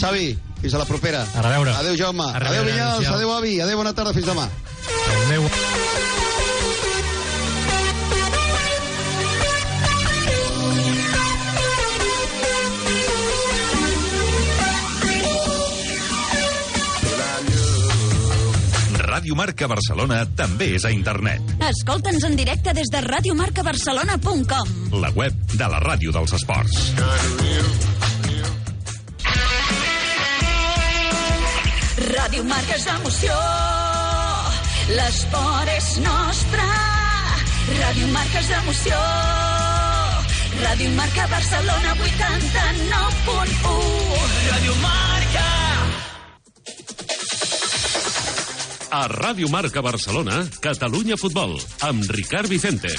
Xavi, fins a la propera. A reveure. Adéu, Jaume. A Adéu, reveure, Vinyals. adéu. Adéu, avi. Adéu, bona tarda. Fins demà. El meu... Ràdio Marca Barcelona també és a internet. Escolta'ns en directe des de radiomarcabarcelona.com. La web de la ràdio dels esports. Ràdio Marca és emoció. L'esport és nostre. Ràdio Marca és emoció. Ràdio Marca Barcelona 89.1. Ràdio Marca. A Ràdio Marca Barcelona, Catalunya Futbol, amb Ricard Vicente.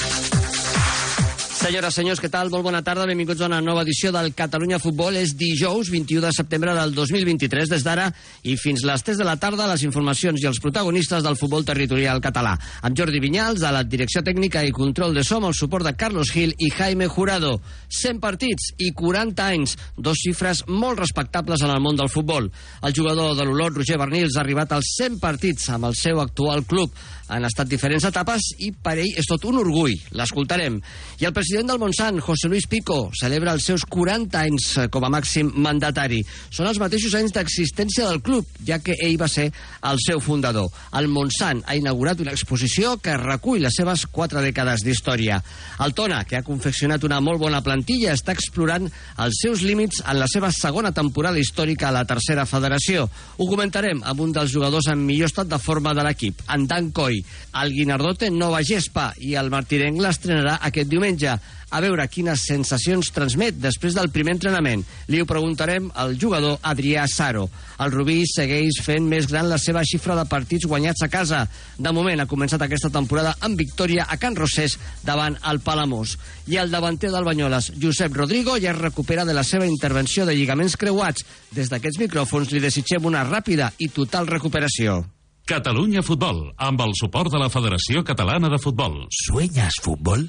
Senyores, senyors, què tal? Molt bona tarda, benvinguts a una nova edició del Catalunya Futbol. És dijous, 21 de setembre del 2023. Des d'ara i fins les 3 de la tarda, les informacions i els protagonistes del futbol territorial català. Amb Jordi Vinyals, a la direcció tècnica i control de som, el suport de Carlos Gil i Jaime Jurado. 100 partits i 40 anys, dos xifres molt respectables en el món del futbol. El jugador de l'Olot, Roger Bernils, ha arribat als 100 partits amb el seu actual club. Han estat diferents etapes i per ell és tot un orgull. L'escoltarem. I el president del Montsant, José Luis Pico, celebra els seus 40 anys eh, com a màxim mandatari. Són els mateixos anys d'existència del club, ja que ell va ser el seu fundador. El Montsant ha inaugurat una exposició que recull les seves quatre dècades d'història. El Tona, que ha confeccionat una molt bona plantilla, està explorant els seus límits en la seva segona temporada històrica a la tercera federació. Ho comentarem amb un dels jugadors en millor estat de forma de l'equip, en Dan Coy. El Guinardó té nova gespa i el Martirenc l'estrenarà aquest diumenge. A veure quines sensacions transmet després del primer entrenament. Li ho preguntarem al jugador Adrià Saro. El Rubí segueix fent més gran la seva xifra de partits guanyats a casa. De moment ha començat aquesta temporada amb victòria a Can Rosés davant el Palamós. I el davanter del Banyoles, Josep Rodrigo, ja es recupera de la seva intervenció de lligaments creuats. Des d'aquests micròfons li desitgem una ràpida i total recuperació. Catalunya Futbol, amb el suport de la Federació Catalana de Futbol. ¿Sueñas fútbol?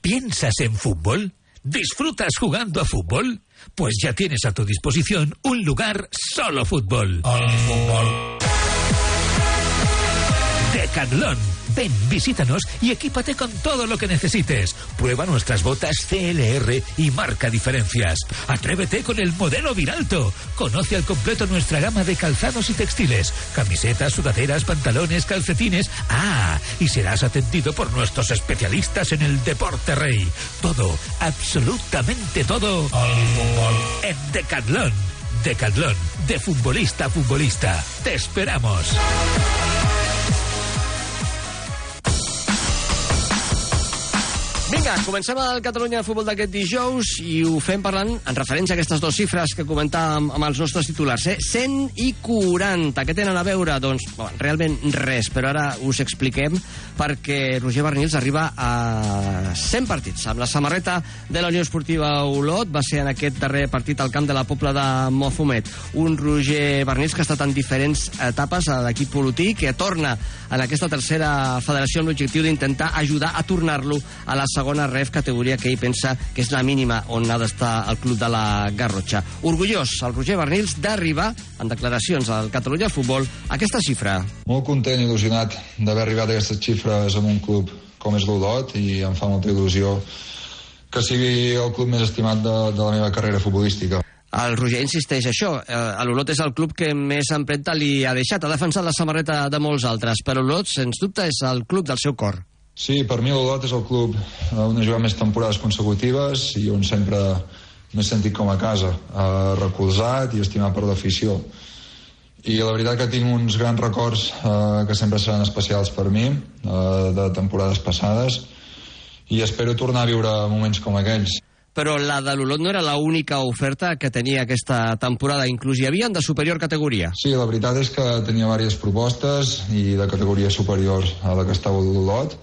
¿Piensas en fútbol? ¿Disfrutas jugando a fútbol? Pues ya tienes a tu disposición un lugar solo fútbol. Decathlon. Ven, visítanos y equípate con todo lo que necesites. Prueba nuestras botas CLR y marca diferencias. Atrévete con el modelo Viralto. Conoce al completo nuestra gama de calzados y textiles. Camisetas, sudaderas, pantalones, calcetines. Ah, y serás atendido por nuestros especialistas en el deporte rey. Todo, absolutamente todo. En Decathlon. Decathlon, de futbolista a futbolista. Te esperamos. Vinga, comencem el Catalunya de Futbol d'aquest dijous i ho fem parlant en referència a aquestes dues xifres que comentàvem amb els nostres titulars. Eh? 100 i 40. Què tenen a veure? Doncs, bueno, realment res, però ara us expliquem perquè Roger Bernils arriba a 100 partits. Amb la samarreta de la Unió Esportiva Olot va ser en aquest darrer partit al camp de la Pobla de Mofumet. Un Roger Bernils que ha estat en diferents etapes a l'equip olotí, que torna en aquesta tercera federació amb l'objectiu d'intentar ajudar a tornar-lo a la segona ref categoria que ell pensa que és la mínima on ha d'estar el club de la Garrotxa. Orgullós el Roger Bernils d'arribar, en declaracions al Catalunya Futbol, a aquesta xifra. Molt content i il·lusionat d'haver arribat a aquestes xifres en un club com és l'Olot i em fa molta il·lusió que sigui el club més estimat de, de la meva carrera futbolística. El Roger insisteix això. Eh, L'Olot és el club que més empremta li ha deixat. Ha defensat la samarreta de molts altres, però l'Olot, sens dubte, és el club del seu cor. Sí, per mi l'Olot és el club on he jugat més temporades consecutives i on sempre m'he sentit com a casa, eh, recolzat i estimat per l'afició. I la veritat que tinc uns grans records eh, que sempre seran especials per mi, eh, de temporades passades, i espero tornar a viure moments com aquells però la de l'Olot no era l'única oferta que tenia aquesta temporada, inclús hi havia de superior categoria. Sí, la veritat és que tenia diverses propostes i de categoria superior a la que estava l'Olot,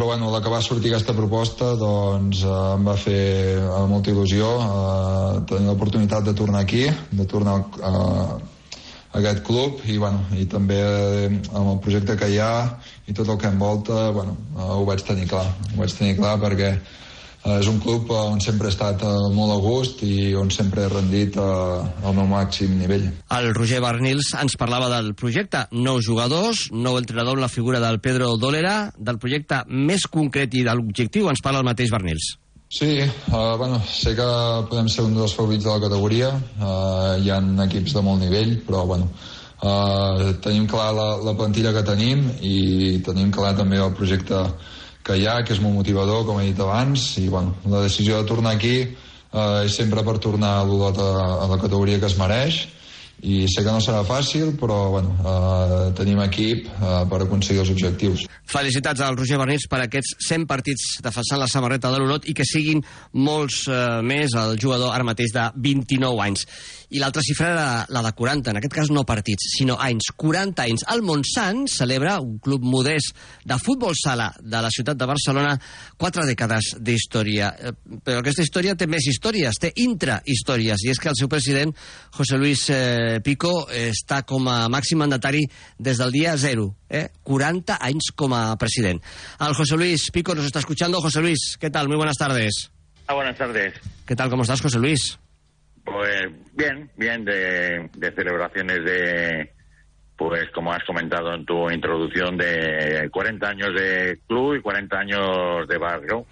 però bueno, la que va sortir aquesta proposta doncs eh, em va fer eh, molta il·lusió eh, tenir l'oportunitat de tornar aquí, de tornar eh, a aquest club i, bueno, i també eh, amb el projecte que hi ha i tot el que envolta bueno, eh, ho vaig tenir clar ho vaig tenir clar perquè és un club on sempre he estat eh, molt a gust i on sempre he rendit eh, al meu màxim nivell. El Roger Barnils ens parlava del projecte nou jugadors, nou entrenador amb la figura del Pedro Dólera, del projecte més concret i de l'objectiu ens parla el mateix Barnils. Sí, uh, bueno, sé que podem ser un dels favorits de la categoria, uh, hi ha equips de molt nivell, però bueno, uh, tenim clar la, la plantilla que tenim i tenim clar també el projecte que hi ha, que és molt motivador, com he dit abans, i bueno, la decisió de tornar aquí eh, és sempre per tornar a l'Olot a, a la categoria que es mereix, i sé que no serà fàcil, però bueno, eh, tenim equip eh, per aconseguir els objectius. Felicitats al Roger Bernils per aquests 100 partits defensant la samarreta de l'Olot i que siguin molts eh, més el jugador ara mateix de 29 anys. I l'altra xifra era la de 40, en aquest cas no partits, sinó anys, 40 anys. El Montsant celebra, un club modest de futbol sala de la ciutat de Barcelona, quatre dècades d'història. Eh, però aquesta història té més històries, té intrahistòries, i és que el seu president, José Luis eh, Pico està com a màxim mandatari des del dia zero, eh? 40 anys com a president. El José Luis Pico nos está escuchando. José Luis, ¿qué tal? Muy buenas tardes. Ah, buenas tardes. ¿Qué tal? ¿Cómo estás, José Luis? Pues bien, bien de, celebraciones de, pues como has comentado en tu introducción, de 40 años de club y 40 años de barrio.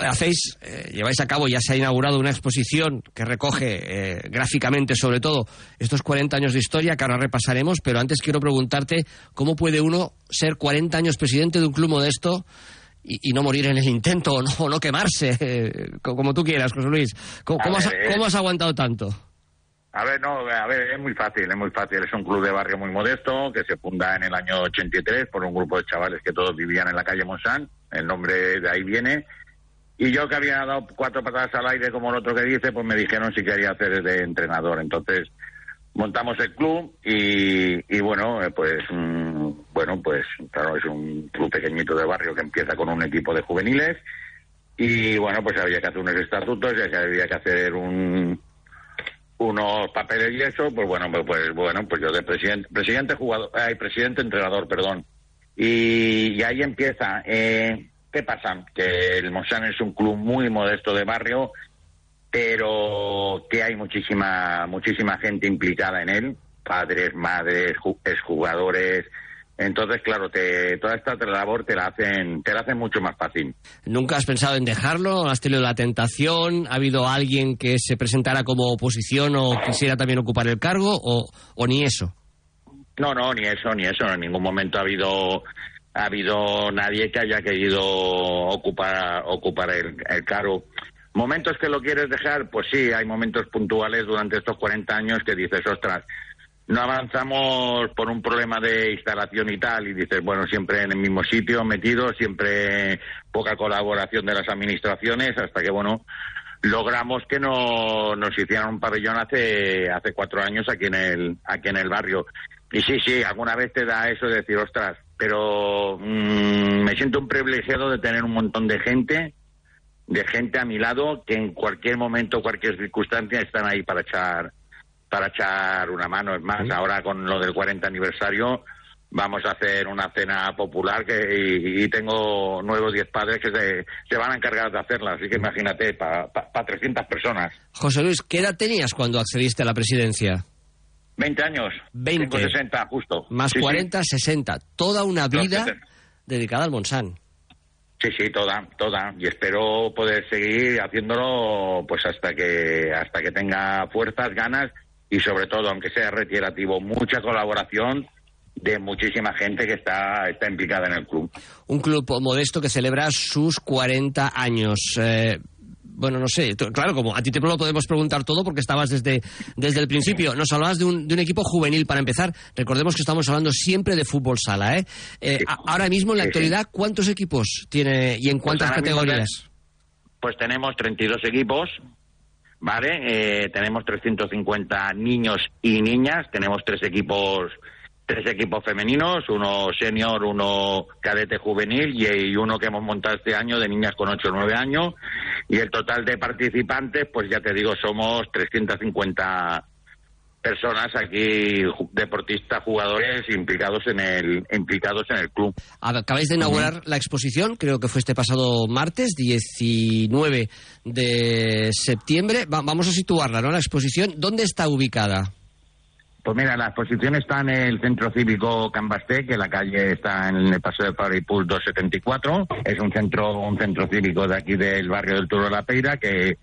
Hacéis, eh, lleváis a cabo, ya se ha inaugurado una exposición que recoge eh, gráficamente sobre todo estos 40 años de historia que ahora repasaremos, pero antes quiero preguntarte cómo puede uno ser 40 años presidente de un club modesto y, y, no morir en el intento o no, no quemarse, eh, como tú quieras, José Luis. ¿Cómo, cómo, has, ¿Cómo, has, aguantado tanto? A ver, no, a ver, es muy fácil, es muy fácil. Es un club de barrio muy modesto que se funda en el año 83 por un grupo de chavales que todos vivían en la calle Monsan. El nombre de ahí viene. Y yo que había dado cuatro patadas al aire, como el otro que dice, pues me dijeron si quería hacer de entrenador. Entonces montamos el club y, y bueno, pues mmm, bueno, pues claro, es un club pequeñito de barrio que empieza con un equipo de juveniles y bueno, pues había que hacer unos estatutos y había que hacer un unos papeles y eso, pues bueno, pues, pues bueno, pues yo de presidente, presidente jugador, ay, presidente entrenador, perdón. Y, y ahí empieza. Eh, ¿Qué pasa? Que el Monsan es un club muy modesto de barrio, pero que hay muchísima, muchísima gente implicada en él, padres, madres, exjugadores, entonces, claro, te, toda esta labor te la hacen te la hacen mucho más fácil. ¿Nunca has pensado en dejarlo? ¿Has tenido la tentación? ¿Ha habido alguien que se presentara como oposición o quisiera también ocupar el cargo o, o ni eso? No, no, ni eso, ni eso. En ningún momento ha habido ha habido nadie que haya querido ocupar ocupar el, el cargo. ¿Momentos que lo quieres dejar? Pues sí, hay momentos puntuales durante estos 40 años que dices, ostras, no avanzamos por un problema de instalación y tal, y dices, bueno, siempre en el mismo sitio metido, siempre poca colaboración de las administraciones, hasta que, bueno, logramos que no, nos hicieran un pabellón hace, hace cuatro años aquí en el, aquí en el barrio. Y sí, sí, alguna vez te da eso de decir, ostras, pero mmm, me siento un privilegiado de tener un montón de gente, de gente a mi lado, que en cualquier momento, cualquier circunstancia están ahí para echar para echar una mano. Es más, ahora con lo del 40 aniversario vamos a hacer una cena popular que, y, y tengo nuevos 10 padres que se, se, van a encargar de hacerla. Así que imagínate, para pa, pa 300 personas. José Luis, ¿qué edad tenías cuando accediste a la presidencia? 20 años. 20. Tengo 60, justo. Más sí, 40, sí. 60. Toda una vida dedicada al Monsan. Sí, sí, toda, toda. Y espero poder seguir haciéndolo pues hasta que hasta que tenga fuerzas, ganas y sobre todo, aunque sea retirativo, mucha colaboración de muchísima gente que está, está implicada en el club. Un club modesto que celebra sus 40 años. Eh, bueno, no sé, claro, como a ti te lo podemos preguntar todo porque estabas desde, desde el principio. Nos hablabas de un, de un equipo juvenil para empezar. Recordemos que estamos hablando siempre de fútbol sala, ¿eh? eh ahora mismo, en la actualidad, ¿cuántos equipos tiene y en pues cuántas categorías? pues tenemos 32 equipos, ¿vale? Eh, tenemos 350 niños y niñas, tenemos tres equipos tres equipos femeninos, uno senior, uno cadete juvenil y, uno que hemos montado este año de niñas con 8 o 9 años. Y el total de participantes, pues ya te digo, somos 350 personas aquí, deportistas, jugadores implicados en el implicados en el club. Acabáis de inaugurar la exposición, creo que fue este pasado martes, 19 de septiembre. vamos a situarla, ¿no? La exposición, ¿dónde está ubicada? Pues mira, la exposición está en el Centro Cívico Cambasté, que la calle está en el Paseo de Paripul 274. Es un centro un centro cívico de aquí del barrio del Turo de la Peira que,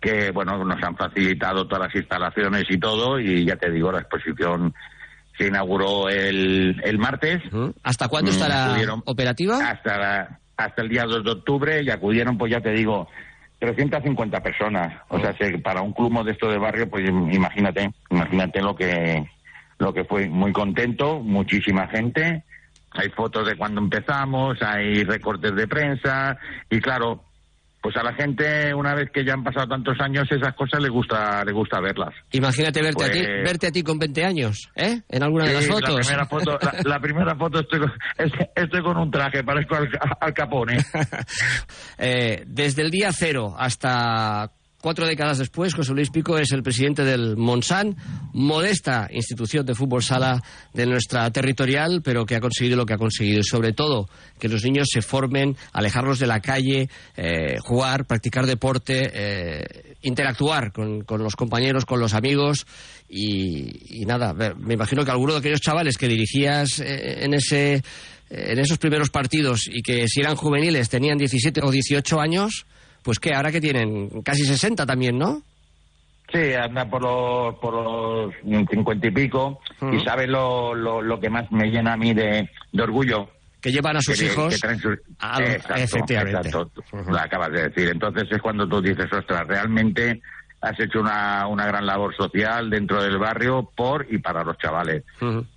que, bueno, nos han facilitado todas las instalaciones y todo. Y ya te digo, la exposición se inauguró el, el martes. ¿Hasta cuándo estará mm, operativa? Hasta, hasta el día 2 de octubre y acudieron, pues ya te digo, 350 personas. O sea, para un club modesto de barrio, pues imagínate, imagínate lo que, lo que fue. Muy contento, muchísima gente. Hay fotos de cuando empezamos, hay recortes de prensa y claro, pues a la gente una vez que ya han pasado tantos años esas cosas le gusta le gusta verlas. Imagínate verte a ti pues verte a ti con 20 años, ¿eh? En alguna de las fotos. La primera foto, la, primera foto estoy, con, estoy con un traje, parezco al, al Capone. eh, desde el día cero hasta Cuatro décadas después, José Luis Pico es el presidente del Monsan, modesta institución de fútbol sala de nuestra territorial, pero que ha conseguido lo que ha conseguido. Y sobre todo, que los niños se formen, alejarlos de la calle, eh, jugar, practicar deporte, eh, interactuar con, los compañeros, con los amigos. Y, nada, me imagino que alguno de aquellos chavales que dirigías eh, en ese en esos primeros partidos y que si eran juveniles tenían 17 o 18 años, pues que ahora que tienen casi 60 también, ¿no? Sí, anda por los, por los 50 y pico y sabe lo, lo, que más me llena a mí de, orgullo. Que llevan a sus hijos a... efectivamente. lo acabas de decir. Entonces es cuando tú dices, ostras, realmente has hecho una, una gran labor social dentro del barrio por y para los chavales.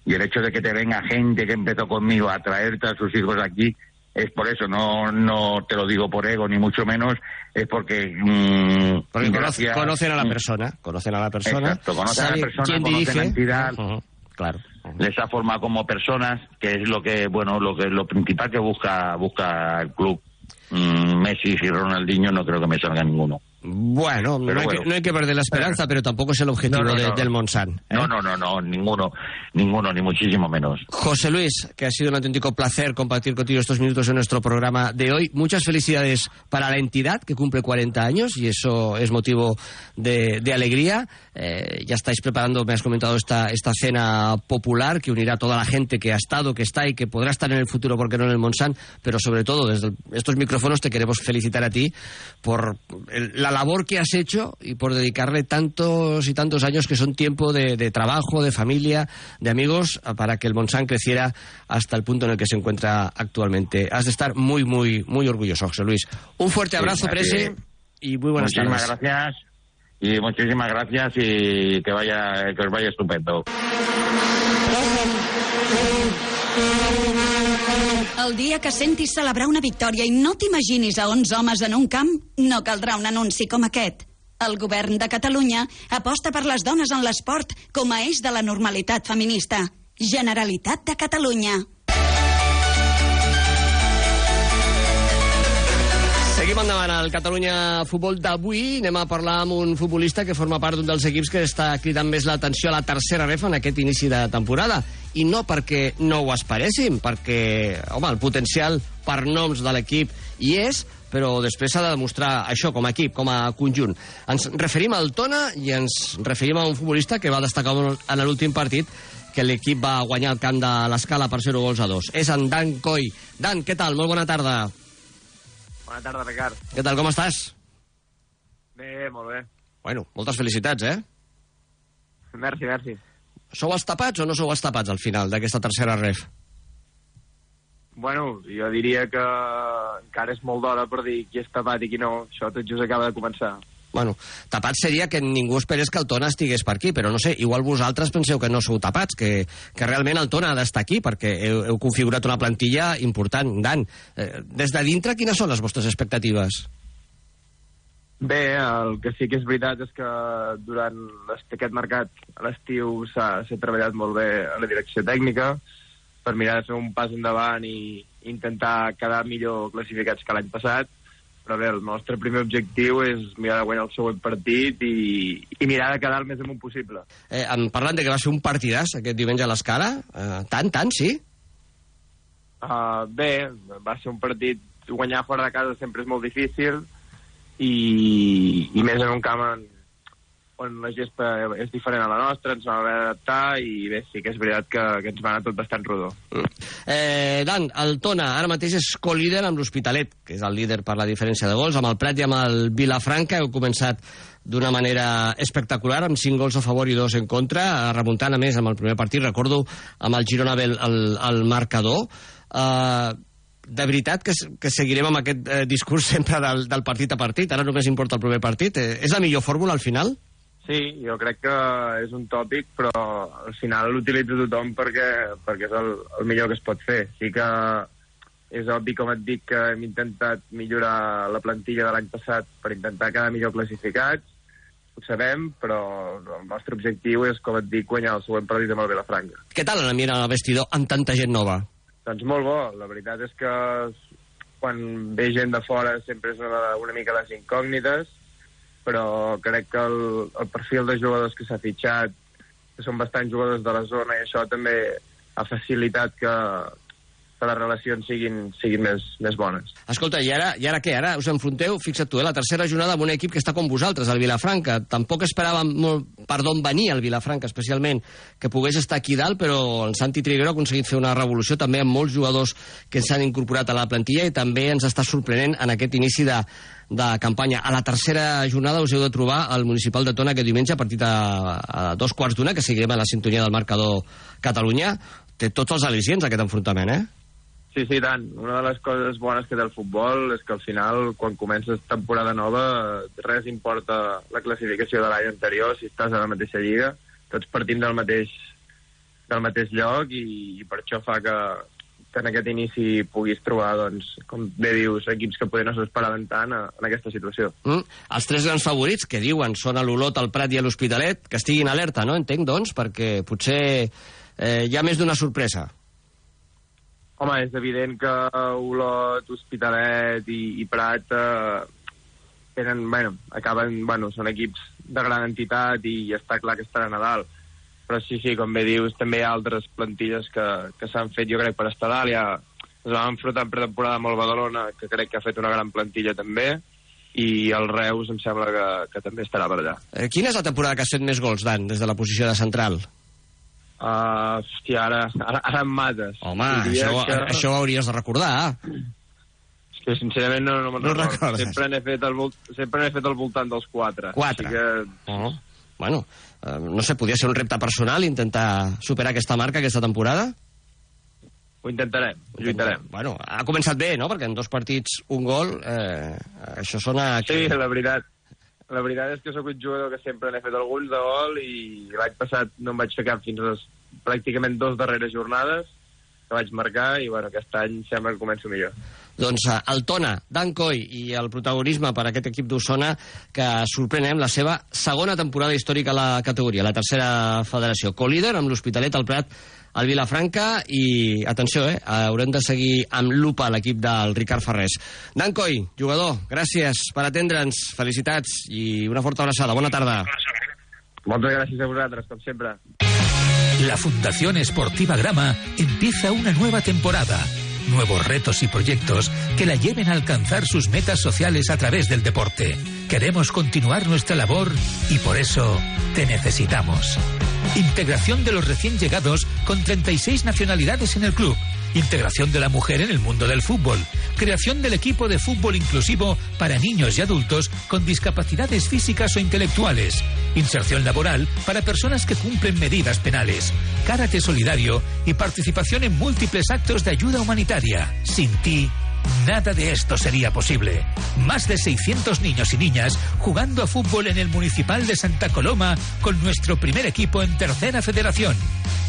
Y el hecho de que te venga gente que empezó conmigo a traerte a sus hijos aquí, es por eso, no, no te lo digo por ego ni mucho menos, es porque... Mm, conocen a la persona, conocen a la persona, Exacto, conocen a la persona, conocen la entidad, claro. les ha formado como personas, que es lo que, bueno, lo que lo principal que busca, busca el club. Mm, Messi y Ronaldinho no creo que me salga ninguno. Bueno, no hay, Que, perder la esperanza, pero tampoco es el objetivo del Monsan. ¿eh? No, no, no, no, ninguno, ninguno, ni muchísimo menos. José Luis, que ha sido un auténtico placer compartir contigo estos minutos en nuestro programa de hoy. Muchas felicidades para la entidad que cumple 40 años y eso es motivo de, alegría. Eh, ya estáis preparando, me has comentado, esta, esta cena popular que unirá a toda la gente que ha estado, que está y que podrá estar en el futuro, porque no en el Monsan, pero sobre todo desde estos micrófonos te queremos felicitar a ti por la labor que has hecho y por dedicarle tantos y tantos años que son tiempo de, trabajo, de familia, de amigos, para que el Monsan creciera hasta el punto en el que se encuentra actualmente. Has de estar muy, muy, muy orgulloso, José Luis. Un fuerte abrazo, Prese, y muy buenas muchísimas gracias. Y muchísimas gracias y que vaya que os vaya estupendo. El dia que sentis celebrar una victòria i no t'imaginis a 11 homes en un camp, no caldrà un anunci com aquest. El govern de Catalunya aposta per les dones en l'esport com a eix de la normalitat feminista. Generalitat de Catalunya. Endavant al Catalunya Futbol d'avui. Anem a parlar amb un futbolista que forma part d'un dels equips que està cridant més l'atenció a la tercera refa en aquest inici de temporada. I no perquè no ho esperéssim, perquè, home, el potencial per noms de l'equip hi és, però després s'ha de demostrar això com a equip, com a conjunt. Ens referim al Tona i ens referim a un futbolista que va destacar en l'últim partit que l'equip va guanyar el camp de l'escala per 0 gols a 2. És en Dan Coy. Dan, què tal? Molt bona tarda. Bona tarda, Ricard. Què tal, com estàs? Bé, molt bé. Bueno, moltes felicitats, eh? Merci, merci. Sou els tapats o no sou els tapats al final d'aquesta tercera ref? Bueno, jo diria que encara és molt d'hora per dir qui és tapat i qui no. Això tot just acaba de començar. Bueno, tapat seria que ningú esperés que el Tona estigués per aquí, però no sé, igual vosaltres penseu que no sou tapats, que, que realment el Tona ha d'estar aquí, perquè heu, heu configurat una plantilla important. Dan, eh, des de dintre, quines són les vostres expectatives? Bé, el que sí que és veritat és que durant aquest mercat a l'estiu s'ha treballat molt bé a la direcció tècnica per mirar de fer un pas endavant i intentar quedar millor classificats que l'any passat però bé, el nostre primer objectiu és mirar de guanyar el següent partit i, i mirar de quedar el més amunt possible. Eh, em parlen de que va ser un partidàs aquest diumenge a l'Escala. Eh, tant, tant, sí? Uh, bé, va ser un partit guanyar fora de casa sempre és molt difícil i, i més en un camp en, on la gespa és diferent a la nostra, ens vam haver d'adaptar i bé, sí que és veritat que, que ens va anar tot bastant rodó. Eh, Dan, el Tona ara mateix és co-líder amb l'Hospitalet, que és el líder per la diferència de gols, amb el Prat i amb el Vilafranca. Heu començat d'una manera espectacular, amb 5 gols a favor i 2 en contra, remuntant a més amb el primer partit, recordo amb el Girona el, el, el marcador. Eh, de veritat que, que seguirem amb aquest eh, discurs sempre del, del partit a partit, ara només importa el primer partit. Eh, és la millor fórmula al final? Sí, jo crec que és un tòpic, però al final l'utilitza tothom perquè, perquè és el, el millor que es pot fer. Sí que és obvi, com et dic, que hem intentat millorar la plantilla de l'any passat per intentar quedar millor classificats, ho sabem, però el nostre objectiu és, com et dic, guanyar el següent partit amb el Vilafranca. Què tal l'ambient al vestidor amb tanta gent nova? Doncs molt bo, la veritat és que quan ve gent de fora sempre és una, una mica les incògnites, però crec que el, el perfil de jugadors que s'ha fitxat, que són bastant jugadors de la zona, i això també ha facilitat que, que les relacions siguin, siguin més, més bones. Escolta, i ara, i ara què? Ara us enfronteu, fixa't tu, eh, la tercera jornada amb un equip que està com vosaltres, el Vilafranca. Tampoc esperàvem molt per d'on venia el Vilafranca, especialment, que pogués estar aquí dalt, però el Santi Triguero ha aconseguit fer una revolució també amb molts jugadors que s'han incorporat a la plantilla i també ens està sorprenent en aquest inici de, de campanya. A la tercera jornada us heu de trobar al Municipal de Tona aquest diumenge a partir de a dos quarts d'una, que seguirem a la sintonia del marcador Catalunya. Té tots els al·licients aquest enfrontament, eh? Sí, sí, tant. Una de les coses bones que té el futbol és que al final, quan comences temporada nova, res importa la classificació de l'any anterior, si estàs a la mateixa lliga. Tots partim del mateix, del mateix lloc i, i per això fa que, que en aquest inici puguis trobar, doncs, com bé dius, equips que poder no s'esperaven tant a, en aquesta situació. Mm. Els tres grans favorits, que diuen són a l'Olot, el Prat i a l'Hospitalet, que estiguin alerta, no? Entenc, doncs, perquè potser eh, hi ha més d'una sorpresa. Home, és evident que Olot, Hospitalet i, i Prat eh, tenen, bueno, acaben, bueno, són equips de gran entitat i està clar que estaran a dalt. Però sí, sí, com bé dius, també hi ha altres plantilles que, que s'han fet, jo crec, per estar a dalt. Ja ens vam enfrontar en pretemporada amb el Badalona, que crec que ha fet una gran plantilla també, i el Reus em sembla que, que també estarà per allà. Eh, quina és la temporada que has fet més gols, Dan, des de la posició de central? Uh, hòstia, ara, ara, ara em mates. Home, això, que... això ho hauries de recordar. És que sincerament no, no me'n No recordo. recordes. Sempre n'he fet, al volt... sempre n'he fet al voltant dels quatre. Quatre. Així que... Oh. Bueno, eh, no sé, podria ser un repte personal intentar superar aquesta marca aquesta temporada? Ho intentarem, ho lluitarem. Bueno, ha començat bé, no? Perquè en dos partits un gol, eh, això sona... Sí, la veritat. La veritat és que sóc un jugador que sempre n'he fet alguns de gol i l'any passat no em vaig fer cap fins a les, pràcticament dos darreres jornades que vaig marcar i bueno, aquest any sembla que començo millor. Doncs eh, el Tona, Dan Coy i el protagonisme per aquest equip d'Osona que sorprenem la seva segona temporada històrica a la categoria, la tercera federació. Co-líder amb l'Hospitalet, el Prat, el Vilafranca i, atenció, eh, haurem de seguir amb lupa l'equip del Ricard Ferrés. Dan Coy, jugador, gràcies per atendre'ns, felicitats i una forta abraçada. Bona tarda. Moltes gràcies a vosaltres, com sempre. La Fundación Esportiva Grama empieza una nueva temporada. Nuevos retos y proyectos que la lleven a alcanzar sus metas sociales a través del deporte. Queremos continuar nuestra labor y por eso te necesitamos. Integración de los recién llegados con 36 nacionalidades en el club. integración de la mujer en el mundo del fútbol, creación del equipo de fútbol inclusivo para niños y adultos con discapacidades físicas o intelectuales, inserción laboral para personas que cumplen medidas penales, karate solidario y participación en múltiples actos de ayuda humanitaria. Sin ti, Nada de esto sería posible. Más de 600 niños y niñas jugando a fútbol en el Municipal de Santa Coloma con nuestro primer equipo en Tercera Federación.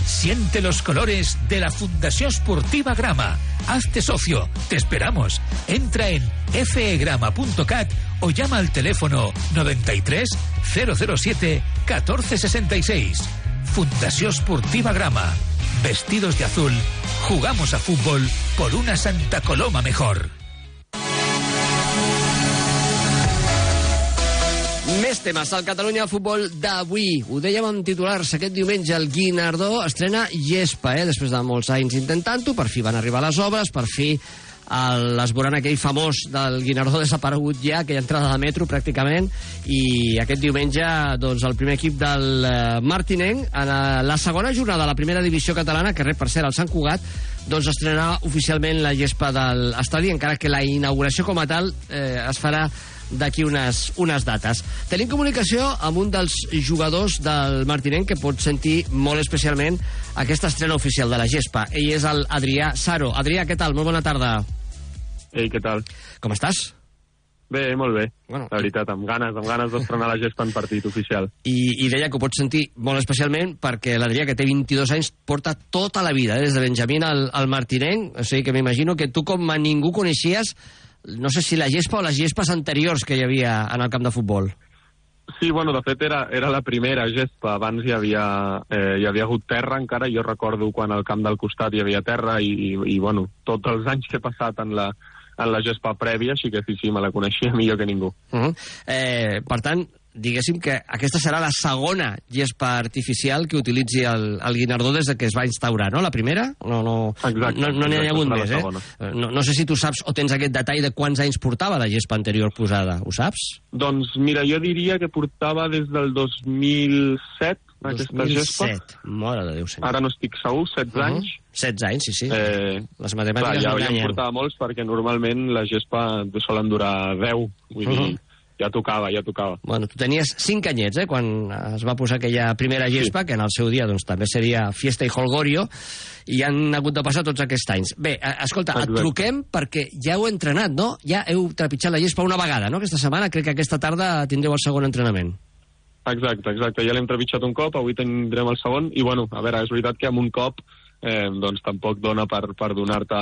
Siente los colores de la Fundación Sportiva Grama. Hazte socio. Te esperamos. Entra en fegrama.cat o llama al teléfono 93 007 1466. Fundación Sportiva Grama. Vestidos de azul, jugamos a fútbol por una Santa Coloma mejor. Més temes al Catalunya Futbol d'avui. Ho dèiem en titulars. Aquest diumenge el Guinardó estrena Gespa, eh? després de molts anys intentant-ho. Per fi van arribar les obres, per fi l'esborant aquell famós del Guinardó desaparegut ja, aquella entrada de metro pràcticament, i aquest diumenge doncs, el primer equip del eh, Martinenc, en eh, la segona jornada de la primera divisió catalana, que rep per cert el Sant Cugat, doncs estrenarà oficialment la gespa de l'estadi, encara que la inauguració com a tal eh, es farà d'aquí unes, unes dates. Tenim comunicació amb un dels jugadors del Martinenc que pot sentir molt especialment aquesta estrena oficial de la gespa. Ell és el Adrià Saro. Adrià, què tal? Molt bona tarda. Ei, què tal? Com estàs? Bé, molt bé. Bueno, la veritat, amb ganes, amb ganes d'estrenar la gespa en partit oficial. I, I deia que ho pots sentir molt especialment perquè l'Adrià, que té 22 anys, porta tota la vida, eh, des de Benjamín al, al Martinenc, o sigui que m'imagino que tu com a ningú coneixies, no sé si la gespa o les gespes anteriors que hi havia en el camp de futbol. Sí, bueno, de fet era, era la primera gespa. Abans hi havia, eh, hi havia hagut terra encara. Jo recordo quan al camp del costat hi havia terra i, i, i bueno, tots els anys que he passat en la, en la gespa prèvia, així que sí, sí, me la coneixia millor que ningú. Uh -huh. eh, per tant, diguéssim que aquesta serà la segona gespa artificial que utilitzi el, el Guinardó des de que es va instaurar, no? La primera? No no, exacte, no, no n'hi ha hagut més, eh? No, no sé si tu saps o tens aquest detall de quants anys portava la gespa anterior posada. Ho saps? Doncs mira, jo diria que portava des del 2007 aquesta 2007. gespa. Mare de Déu, senyor. Ara no estic segur, 16 uh -huh. anys. 16 anys, sí, sí. Eh, Les matemàtiques clar, ja, no ja en portava molts perquè normalment la gespa solen durar 10. Vull dir, Uh -huh. Ja tocava, ja tocava. Bueno, tu tenies 5 anyets, eh, quan es va posar aquella primera gespa, sí. que en el seu dia doncs, també seria Fiesta i Holgorio, i han hagut de passar tots aquests anys. Bé, eh, escolta, Exacte. et truquem perquè ja heu entrenat, no? Ja heu trepitjat la gespa una vegada, no? Aquesta setmana, crec que aquesta tarda tindreu el segon entrenament. Exacte, exacte. Ja l'hem trepitjat un cop, avui tindrem el segon, i bueno, a veure, és veritat que amb un cop eh, doncs tampoc dona per, per donar-te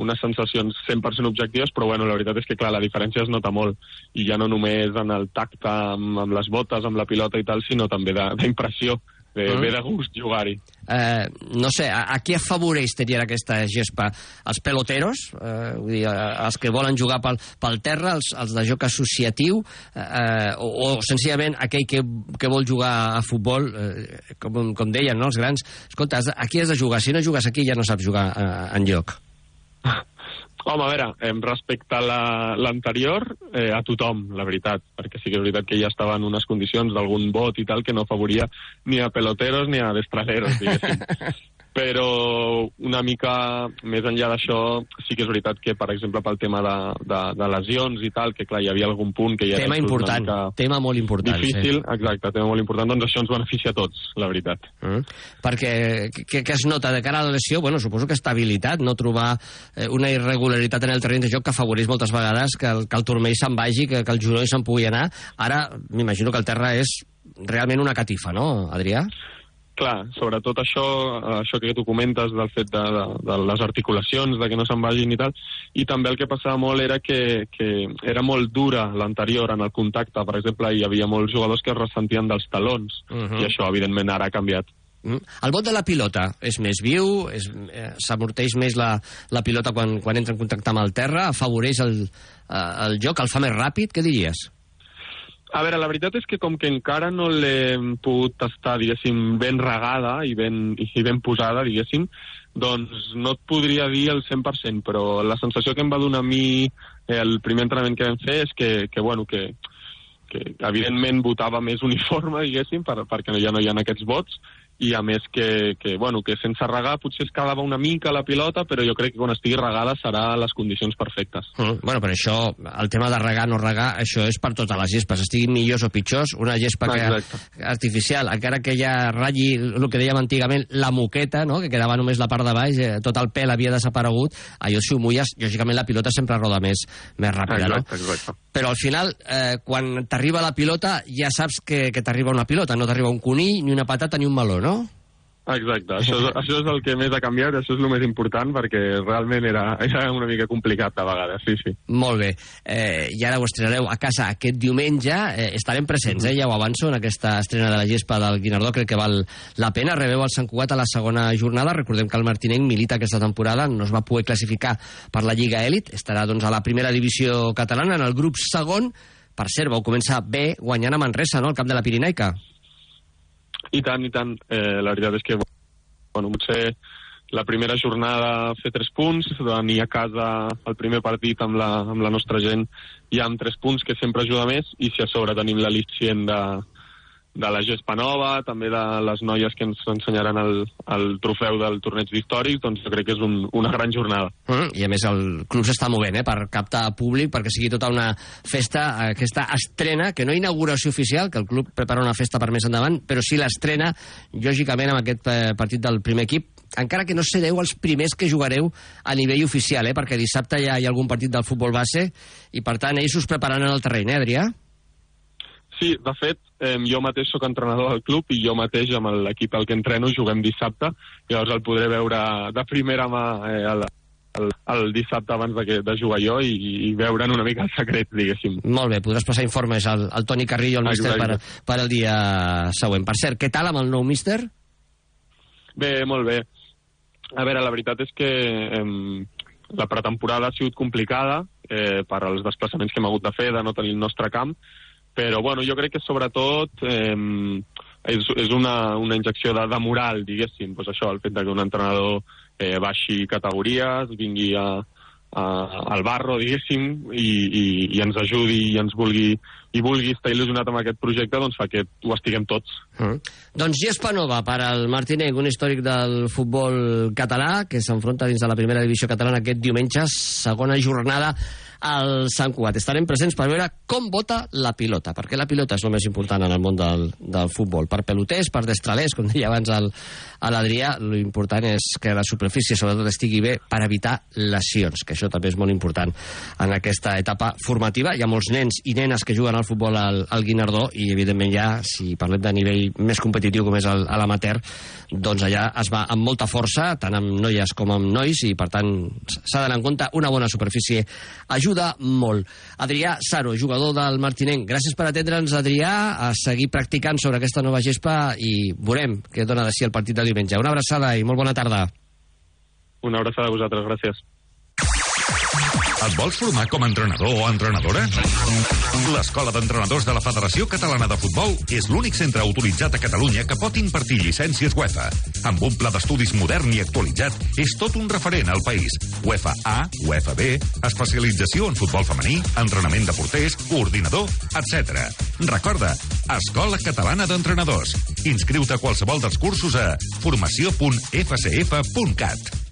unes sensacions 100% objectives, però bueno, la veritat és que, clar, la diferència es nota molt, i ja no només en el tacte amb, amb les botes, amb la pilota i tal, sinó també d'impressió, de, de, Mm. ve de gust jugar-hi. Eh, no sé, a, a qui afavoreix tenir aquesta gespa? Els peloteros, eh, vull dir, els que volen jugar pel, pel terra, els, els de joc associatiu, eh, o, o senzillament aquell que, que vol jugar a futbol, eh, com, com deien no, els grans, escolta, has aquí has de jugar, si no jugues aquí ja no saps jugar eh, en lloc. Home, a veure, em respecte a la- l'anterior, eh, a tothom, la veritat, perquè sí que és veritat que ja estava en unes condicions d'algun vot i tal que no afavoria ni a peloteros ni a destraleros, diguéssim. Però una mica més enllà d'això, sí que és veritat que, per exemple, pel tema de, de, de lesions i tal, que clar, hi havia algun punt que ja tema era important, tema molt important. difícil, Sí. exacte, tema molt important, doncs això ens beneficia a tots, la veritat. Mm. Perquè què, es nota de cara a la lesió? Bueno, suposo que estabilitat, no trobar eh, una irregularitat en el terreny de joc que afavoreix moltes vegades que el, que el turmell se'n vagi, que, que el genoll se'n pugui anar. Ara, m'imagino que el terra és realment una catifa, no, Adrià? Clar, sobretot això, això que tu comentes del fet de, de, de les articulacions, de que no se'n vagin i tal, i també el que passava molt era que, que era molt dura l'anterior en el contacte. Per exemple, hi havia molts jugadors que es ressentien dels talons, Mhm. i això, evidentment, ara ha canviat. Mm. El vot de la pilota és més viu, eh, s'amorteix més la, la pilota quan, quan entra en contacte amb el terra, afavoreix el, eh, el joc, el fa més ràpid, què diries? A veure, la veritat és que com que encara no l'hem pogut tastar, diguéssim, ben regada i ben, i ben posada, diguéssim, doncs no et podria dir el 100%, però la sensació que em va donar a mi eh, el primer entrenament que vam fer és que, que bueno, que, que evidentment votava més uniforme, diguéssim, per, perquè ja no hi ha aquests vots, i a més que, que, bueno, que sense regar potser es quedava una mica la pilota, però jo crec que quan estigui regada serà les condicions perfectes. Mm, bueno, però això, el tema de regar no regar, això és per totes les gespes, estiguin millors o pitjors, una gespa que, artificial, encara que ja ratlli el que dèiem antigament, la moqueta, no? que quedava només la part de baix, eh, tot el pèl havia desaparegut, allò si ho mulles, lògicament la pilota sempre roda més, més ràpida, exacte, no? Exacte. Però al final, eh, quan t'arriba la pilota, ja saps que, que t'arriba una pilota, no t'arriba un conill, ni una patata, ni un meló, no? Exacte, això és, això és el que més ha canviat, això és el més important, perquè realment era, era una mica complicat de vegades, sí, sí. Molt bé. Eh, I ara ho estrenareu a casa aquest diumenge. Eh, estarem presents, eh, ja ho avanço, en aquesta estrena de la gespa del Guinardó. Crec que val la pena. Rebeu el Sant Cugat a la segona jornada. Recordem que el Martinenc milita aquesta temporada, no es va poder classificar per la Lliga Elit. Estarà doncs, a la primera divisió catalana, en el grup segon. Per cert, vau començar bé guanyant a Manresa, no?, al camp de la Pirinaica. I tant, i tant. Eh, la veritat és que, bueno, potser la primera jornada fer tres punts, venir a casa el primer partit amb la, amb la nostra gent ja amb tres punts, que sempre ajuda més, i si a sobre tenim l'al·licient de, de la gespa nova, també de les noies que ens ensenyaran el, el trofeu del torneig d'històrics, doncs jo crec que és un, una gran jornada. Mm, I a més el club s'està movent eh, per captar públic, perquè sigui tota una festa, aquesta estrena, que no inauguració oficial, que el club prepara una festa per més endavant, però sí l'estrena, lògicament, amb aquest eh, partit del primer equip, encara que no sereu els primers que jugareu a nivell oficial, eh, perquè dissabte ja hi ha algun partit del futbol base, i per tant ells us prepararan el terreny, eh, Adrià? Sí, de fet, eh, jo mateix sóc entrenador del club i jo mateix amb l'equip al que entreno juguem dissabte, llavors el podré veure de primera mà eh, el, el, el dissabte abans de, que, de jugar jo i, i veure'n una mica el secret, diguéssim. Molt bé, podràs passar informes al, al Toni Carrillo, el míster, per, per el dia següent. Per cert, què tal amb el nou míster? Bé, molt bé. A veure, la veritat és que eh, la pretemporada ha sigut complicada eh, per als desplaçaments que hem hagut de fer, de no tenir el nostre camp, però bueno, jo crec que sobretot eh, és, és una, una injecció de, de moral, diguéssim, pues això, el fet que un entrenador eh, baixi categories, vingui a, a, al barro, diguéssim, i, i, i ens ajudi i ens vulgui i vulgui estar il·lusionat amb aquest projecte, doncs fa que ho estiguem tots. Mm. Doncs Gespa Nova per al Martinenc, un històric del futbol català que s'enfronta dins de la primera divisió catalana aquest diumenge, segona jornada al Sant Cugat. Estarem presents per veure com vota la pilota, perquè la pilota és el més important en el món del, del futbol. Per peloters, per destralers, com deia abans l'Adrià, l'important és que la superfície sobretot estigui bé per evitar lesions, que això també és molt important en aquesta etapa formativa. Hi ha molts nens i nenes que juguen al futbol al, al Guinardó i evidentment ja, si parlem de nivell més competitiu com és l'amateur, doncs allà es va amb molta força, tant amb noies com amb nois, i per tant s'ha d'anar en compte una bona superfície ajuda molt. Adrià Saro, jugador del Martinenc, gràcies per atendre'ns, Adrià, a seguir practicant sobre aquesta nova gespa i veurem què dona de si el partit de diumenge. Una abraçada i molt bona tarda. Una abraçada a vosaltres, gràcies. Et vols formar com a entrenador o entrenadora? L'Escola d'Entrenadors de la Federació Catalana de Futbol és l'únic centre autoritzat a Catalunya que pot impartir llicències UEFA. Amb un pla d'estudis modern i actualitzat, és tot un referent al país. UEFA A, UEFA B, especialització en futbol femení, entrenament de porters, coordinador, etc. Recorda, Escola Catalana d'Entrenadors. Inscriu-te a qualsevol dels cursos a formació.fcf.cat.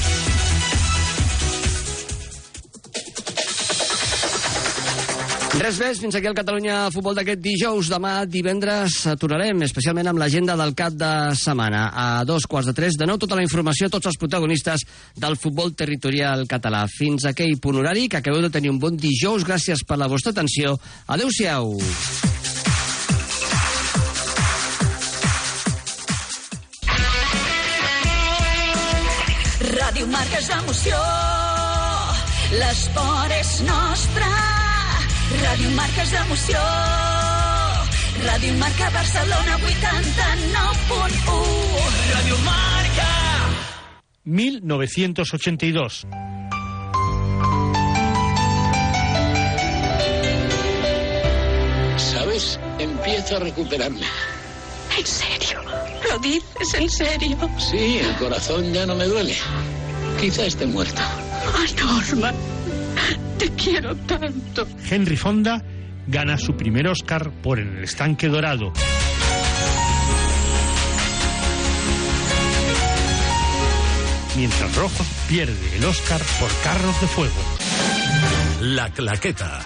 Res més, fins aquí el Catalunya Futbol d'aquest dijous. Demà, divendres, tornarem, especialment amb l'agenda del cap de setmana. A dos quarts de tres, de nou tota la informació, tots els protagonistes del futbol territorial català. Fins aquell punt horari, que acabeu de tenir un bon dijous. Gràcies per la vostra atenció. Adéu-siau. Ràdio Marca és emoció, l'esport és nostre. Ràdio Marca és emoció, Ràdio Marca Barcelona 89.1. Ràdio Marca. 1982. ¿Sabes? Empiezo a recuperarme. ¿En serio? ¿Lo dices en serio? Sí, el corazón ya no me duele. Quizá esté muerto. Oh, Norman, te quiero tanto. Henry Fonda gana su primer Oscar por En el estanque dorado. Mientras Rojo pierde el Oscar por Carros de Fuego. La Claqueta.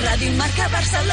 Ràdio Marca Barcelona.